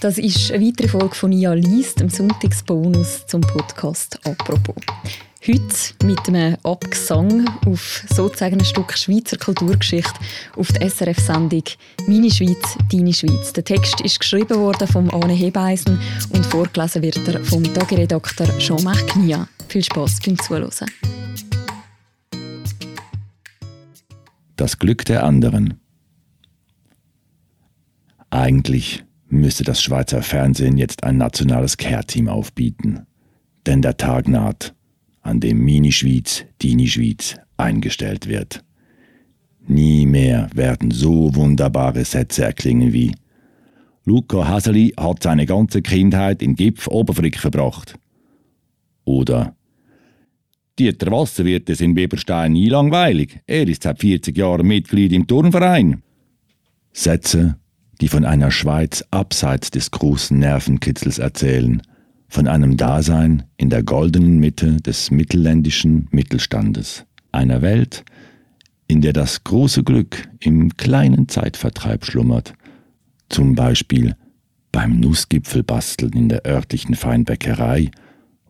Das ist eine weitere Folge von «Nia liest», dem Sonntagsbonus zum Podcast «Apropos». Heute mit einem Abgesang auf sozusagen ein Stück Schweizer Kulturgeschichte auf der SRF-Sendung «Meine Schweiz, deine Schweiz». Der Text ist geschrieben worden von Arne Hebeisen und vorgelesen wird er vom Tagiredakteur Jean-Marc Knia. Viel Spass beim Zuhören. Das Glück der anderen. Eigentlich müsste das Schweizer Fernsehen jetzt ein nationales Care-Team aufbieten. Denn der Tag naht, an dem Mini-Schwyz, Dini-Schwyz eingestellt wird. Nie mehr werden so wunderbare Sätze erklingen wie Luca Haseli hat seine ganze Kindheit in Gipf Oberfrick verbracht. Oder Dieter Wasserwirt ist in Weberstein nie langweilig. Er ist seit 40 Jahren Mitglied im Turnverein. Sätze, die von einer Schweiz abseits des großen Nervenkitzels erzählen, von einem Dasein in der goldenen Mitte des mittelländischen Mittelstandes, einer Welt, in der das große Glück im kleinen Zeitvertreib schlummert, zum Beispiel beim Nussgipfelbasteln in der örtlichen Feinbäckerei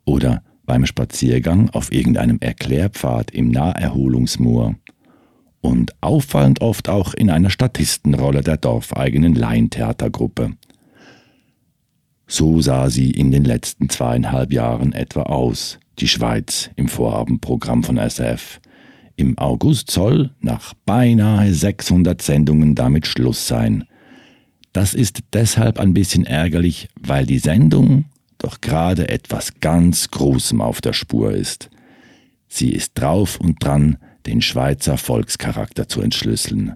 oder beim Spaziergang auf irgendeinem Erklärpfad im Naherholungsmoor und auffallend oft auch in einer Statistenrolle der dorfeigenen Laientheatergruppe. So sah sie in den letzten zweieinhalb Jahren etwa aus, die Schweiz im Vorabendprogramm von SF. Im August soll nach beinahe 600 Sendungen damit Schluss sein. Das ist deshalb ein bisschen ärgerlich, weil die Sendung doch gerade etwas ganz Großem auf der Spur ist. Sie ist drauf und dran, den Schweizer Volkscharakter zu entschlüsseln.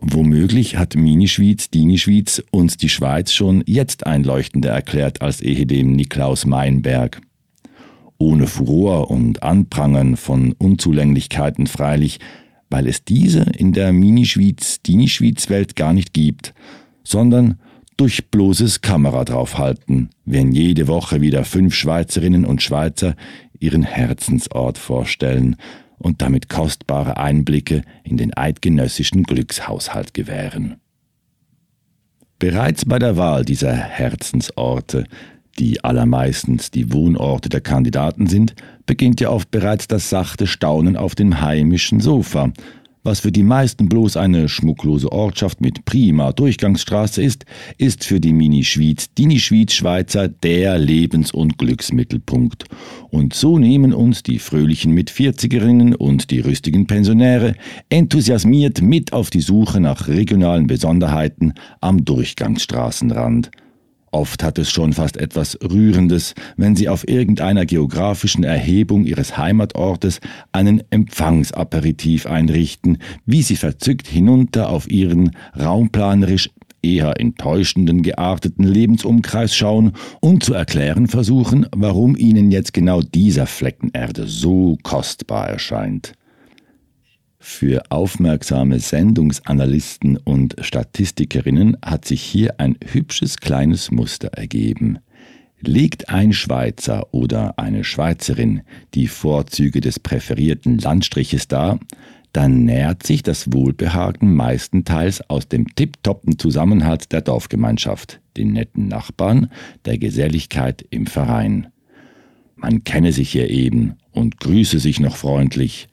Womöglich hat Mini-Schwyz, Dini-Schwyz uns die Schweiz schon jetzt einleuchtender erklärt als ehedem Niklaus Meinberg. Ohne Furor und Anprangern von Unzulänglichkeiten freilich, weil es diese in der Mini-Schwyz, Dini-Schwyz-Welt gar nicht gibt, sondern durch bloßes Kamera draufhalten, wenn jede Woche wieder fünf Schweizerinnen und Schweizer ihren Herzensort vorstellen und damit kostbare Einblicke in den eidgenössischen Glückshaushalt gewähren. Bereits bei der Wahl dieser Herzensorte, die allermeistens die Wohnorte der Kandidaten sind, beginnt ja oft bereits das sachte Staunen auf dem heimischen Sofa, was für die meisten bloß eine schmucklose Ortschaft mit prima Durchgangsstraße ist, ist für die Mini-Schwyz, Dini-Schwyz-Schweizer der Lebens- und Glücksmittelpunkt. Und so nehmen uns die fröhlichen Mitvierzigerinnen und die rüstigen Pensionäre enthusiasmiert mit auf die Suche nach regionalen Besonderheiten am Durchgangsstraßenrand. Oft hat es schon fast etwas Rührendes, wenn sie auf irgendeiner geografischen Erhebung ihres Heimatortes einen Empfangsaperitif einrichten, wie sie verzückt hinunter auf ihren raumplanerisch eher enttäuschenden gearteten Lebensumkreis schauen und zu erklären versuchen, warum ihnen jetzt genau dieser Flecken Erde so kostbar erscheint. Für aufmerksame Sendungsanalysten und Statistikerinnen hat sich hier ein hübsches kleines Muster ergeben. Legt ein Schweizer oder eine Schweizerin die Vorzüge des präferierten Landstriches dar, dann nährt sich das Wohlbehagen meistenteils aus dem tipptoppen Zusammenhalt der Dorfgemeinschaft, den netten Nachbarn, der Geselligkeit im Verein. Man kenne sich hier eben und grüße sich noch freundlich,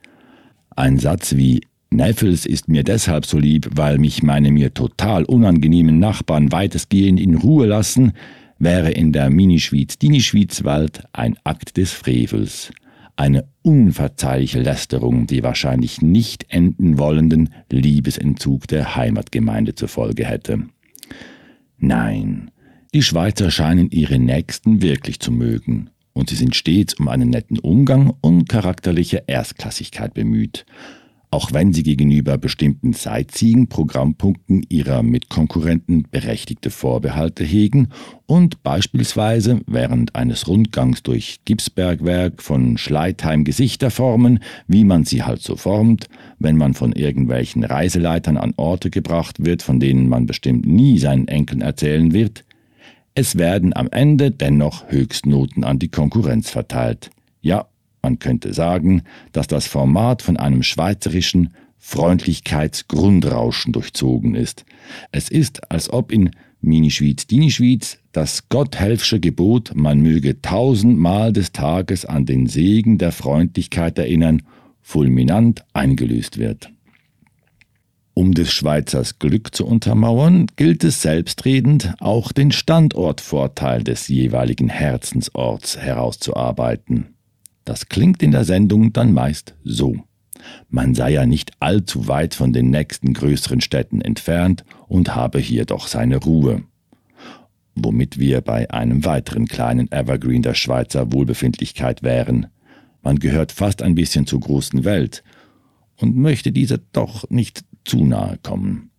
ein Satz wie Neffels ist mir deshalb so lieb, weil mich meine mir total unangenehmen Nachbarn weitestgehend in Ruhe lassen, wäre in der Mini-Schwyz-Dini-Schwyz-Wald ein Akt des Frevels. Eine unverzeihliche Lästerung, die wahrscheinlich nicht enden wollenden Liebesentzug der Heimatgemeinde zur Folge hätte. Nein, die Schweizer scheinen ihre Nächsten wirklich zu mögen und sie sind stets um einen netten Umgang und charakterliche Erstklassigkeit bemüht, auch wenn sie gegenüber bestimmten Sightseeing-Programmpunkten ihrer Mitkonkurrenten berechtigte Vorbehalte hegen und beispielsweise während eines Rundgangs durch Gipsbergwerk von Schleitheim Gesichter formen, wie man sie halt so formt, wenn man von irgendwelchen Reiseleitern an Orte gebracht wird, von denen man bestimmt nie seinen Enkeln erzählen wird, es werden am Ende dennoch Höchstnoten an die Konkurrenz verteilt. Ja, man könnte sagen, dass das Format von einem schweizerischen Freundlichkeitsgrundrauschen durchzogen ist. Es ist, als ob in Mini Schwyz, Dini Schwyz, das Gotthelfsche Gebot, man möge tausendmal des Tages an den Segen der Freundlichkeit erinnern, fulminant eingelöst wird. Um des Schweizers Glück zu untermauern, gilt es selbstredend, auch den Standortvorteil des jeweiligen Herzensorts herauszuarbeiten. Das klingt in der Sendung dann meist so. Man sei ja nicht allzu weit von den nächsten größeren Städten entfernt und habe hier doch seine Ruhe. Womit wir bei einem weiteren kleinen Evergreen der Schweizer Wohlbefindlichkeit wären. Man gehört fast ein bisschen zur großen Welt und möchte dieser doch nicht zu nahe kommen.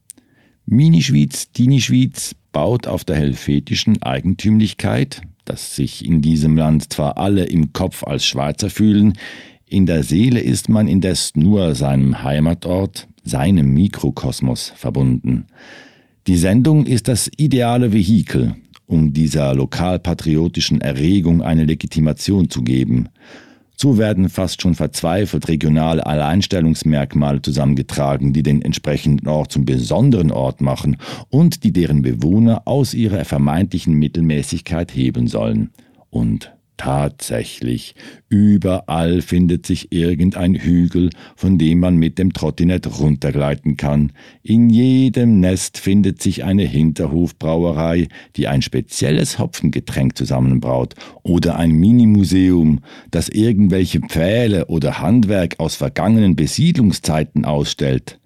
Mini-Schwyz, Dini-Schwyz baut auf der helvetischen Eigentümlichkeit, dass sich in diesem Land zwar alle im Kopf als Schweizer fühlen, in der Seele ist man indes nur seinem Heimatort, seinem Mikrokosmos verbunden. Die Sendung ist das ideale Vehikel, um dieser lokalpatriotischen Erregung eine Legitimation zu geben. So werden fast schon verzweifelt regionale Alleinstellungsmerkmale zusammengetragen, die den entsprechenden Ort zum besonderen Ort machen und die deren Bewohner aus ihrer vermeintlichen Mittelmäßigkeit heben sollen. Und Tatsächlich, überall findet sich irgendein Hügel, von dem man mit dem Trottinett runtergleiten kann. In jedem Nest findet sich eine Hinterhofbrauerei, die ein spezielles Hopfengetränk zusammenbraut, oder ein Minimuseum, das irgendwelche Pfähle oder Handwerk aus vergangenen Besiedlungszeiten ausstellt.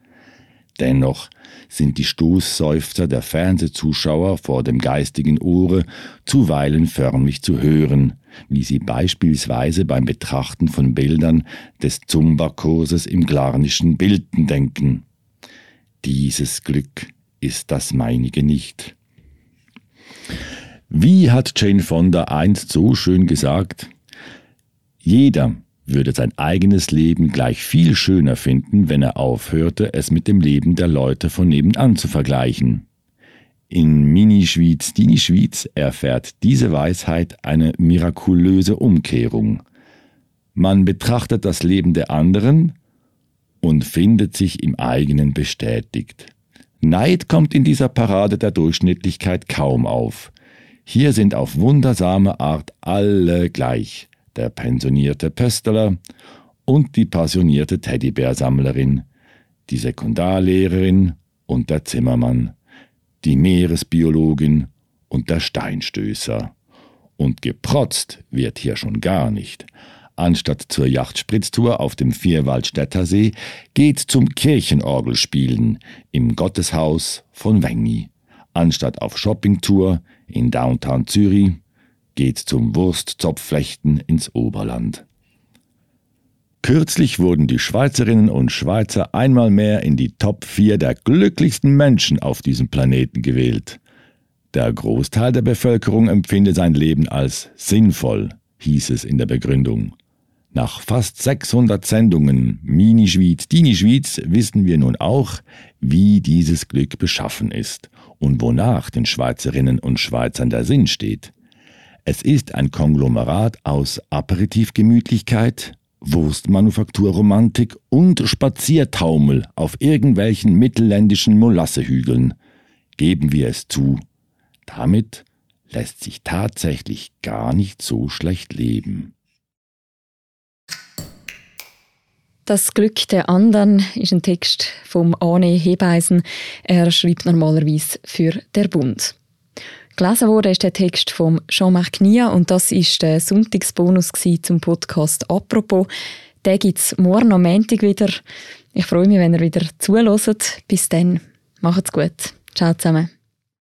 Dennoch sind die Stoßseufzer der Fernsehzuschauer vor dem geistigen Ohre zuweilen förmlich zu hören, wie sie beispielsweise beim Betrachten von Bildern des Zumba-Kurses im Glarnischen Bilden denken. Dieses Glück ist das meinige nicht. Wie hat Jane Fonda einst so schön gesagt? Jeder, würde sein eigenes Leben gleich viel schöner finden, wenn er aufhörte, es mit dem Leben der Leute von nebenan zu vergleichen. In Mini-Schwyz, Dini-Schwyz erfährt diese Weisheit eine mirakulöse Umkehrung. Man betrachtet das Leben der anderen und findet sich im eigenen bestätigt. Neid kommt in dieser Parade der Durchschnittlichkeit kaum auf. Hier sind auf wundersame Art alle gleich der pensionierte Pöstler und die passionierte Teddybärsammlerin, die Sekundarlehrerin und der Zimmermann, die Meeresbiologin und der Steinstößer. Und geprotzt wird hier schon gar nicht. Anstatt zur Yachtspritztour auf dem Vierwaldstätter See geht zum Kirchenorgelspielen im Gotteshaus von Wengi. Anstatt auf Shoppingtour in Downtown Zürich geht zum Wurstzopfflechten ins Oberland. Kürzlich wurden die Schweizerinnen und Schweizer einmal mehr in die Top 4 der glücklichsten Menschen auf diesem Planeten gewählt. Der Großteil der Bevölkerung empfinde sein Leben als sinnvoll, hieß es in der Begründung. Nach fast 600 Sendungen Mini-Schwyz, Dini-Schwyz wissen wir nun auch, wie dieses Glück beschaffen ist und wonach den Schweizerinnen und Schweizern der Sinn steht. Es ist ein Konglomerat aus Aperitivgemütlichkeit, Wurstmanufakturromantik und Spaziertaumel auf irgendwelchen mittelländischen Molassehügeln. Geben wir es zu. Damit lässt sich tatsächlich gar nicht so schlecht leben. Das Glück der anderen ist ein Text vom Arne Hebeisen. Er schreibt normalerweise für der Bund. Gelesen wurde ist der Text von Jean-Marc Nia und das ist der Sonntagsbonus zum Podcast «Apropos». Den gibt es morgen am Montag wieder. Ich freue mich, wenn ihr wieder zuhört. Bis dann. Macht's gut. Ciao zusammen.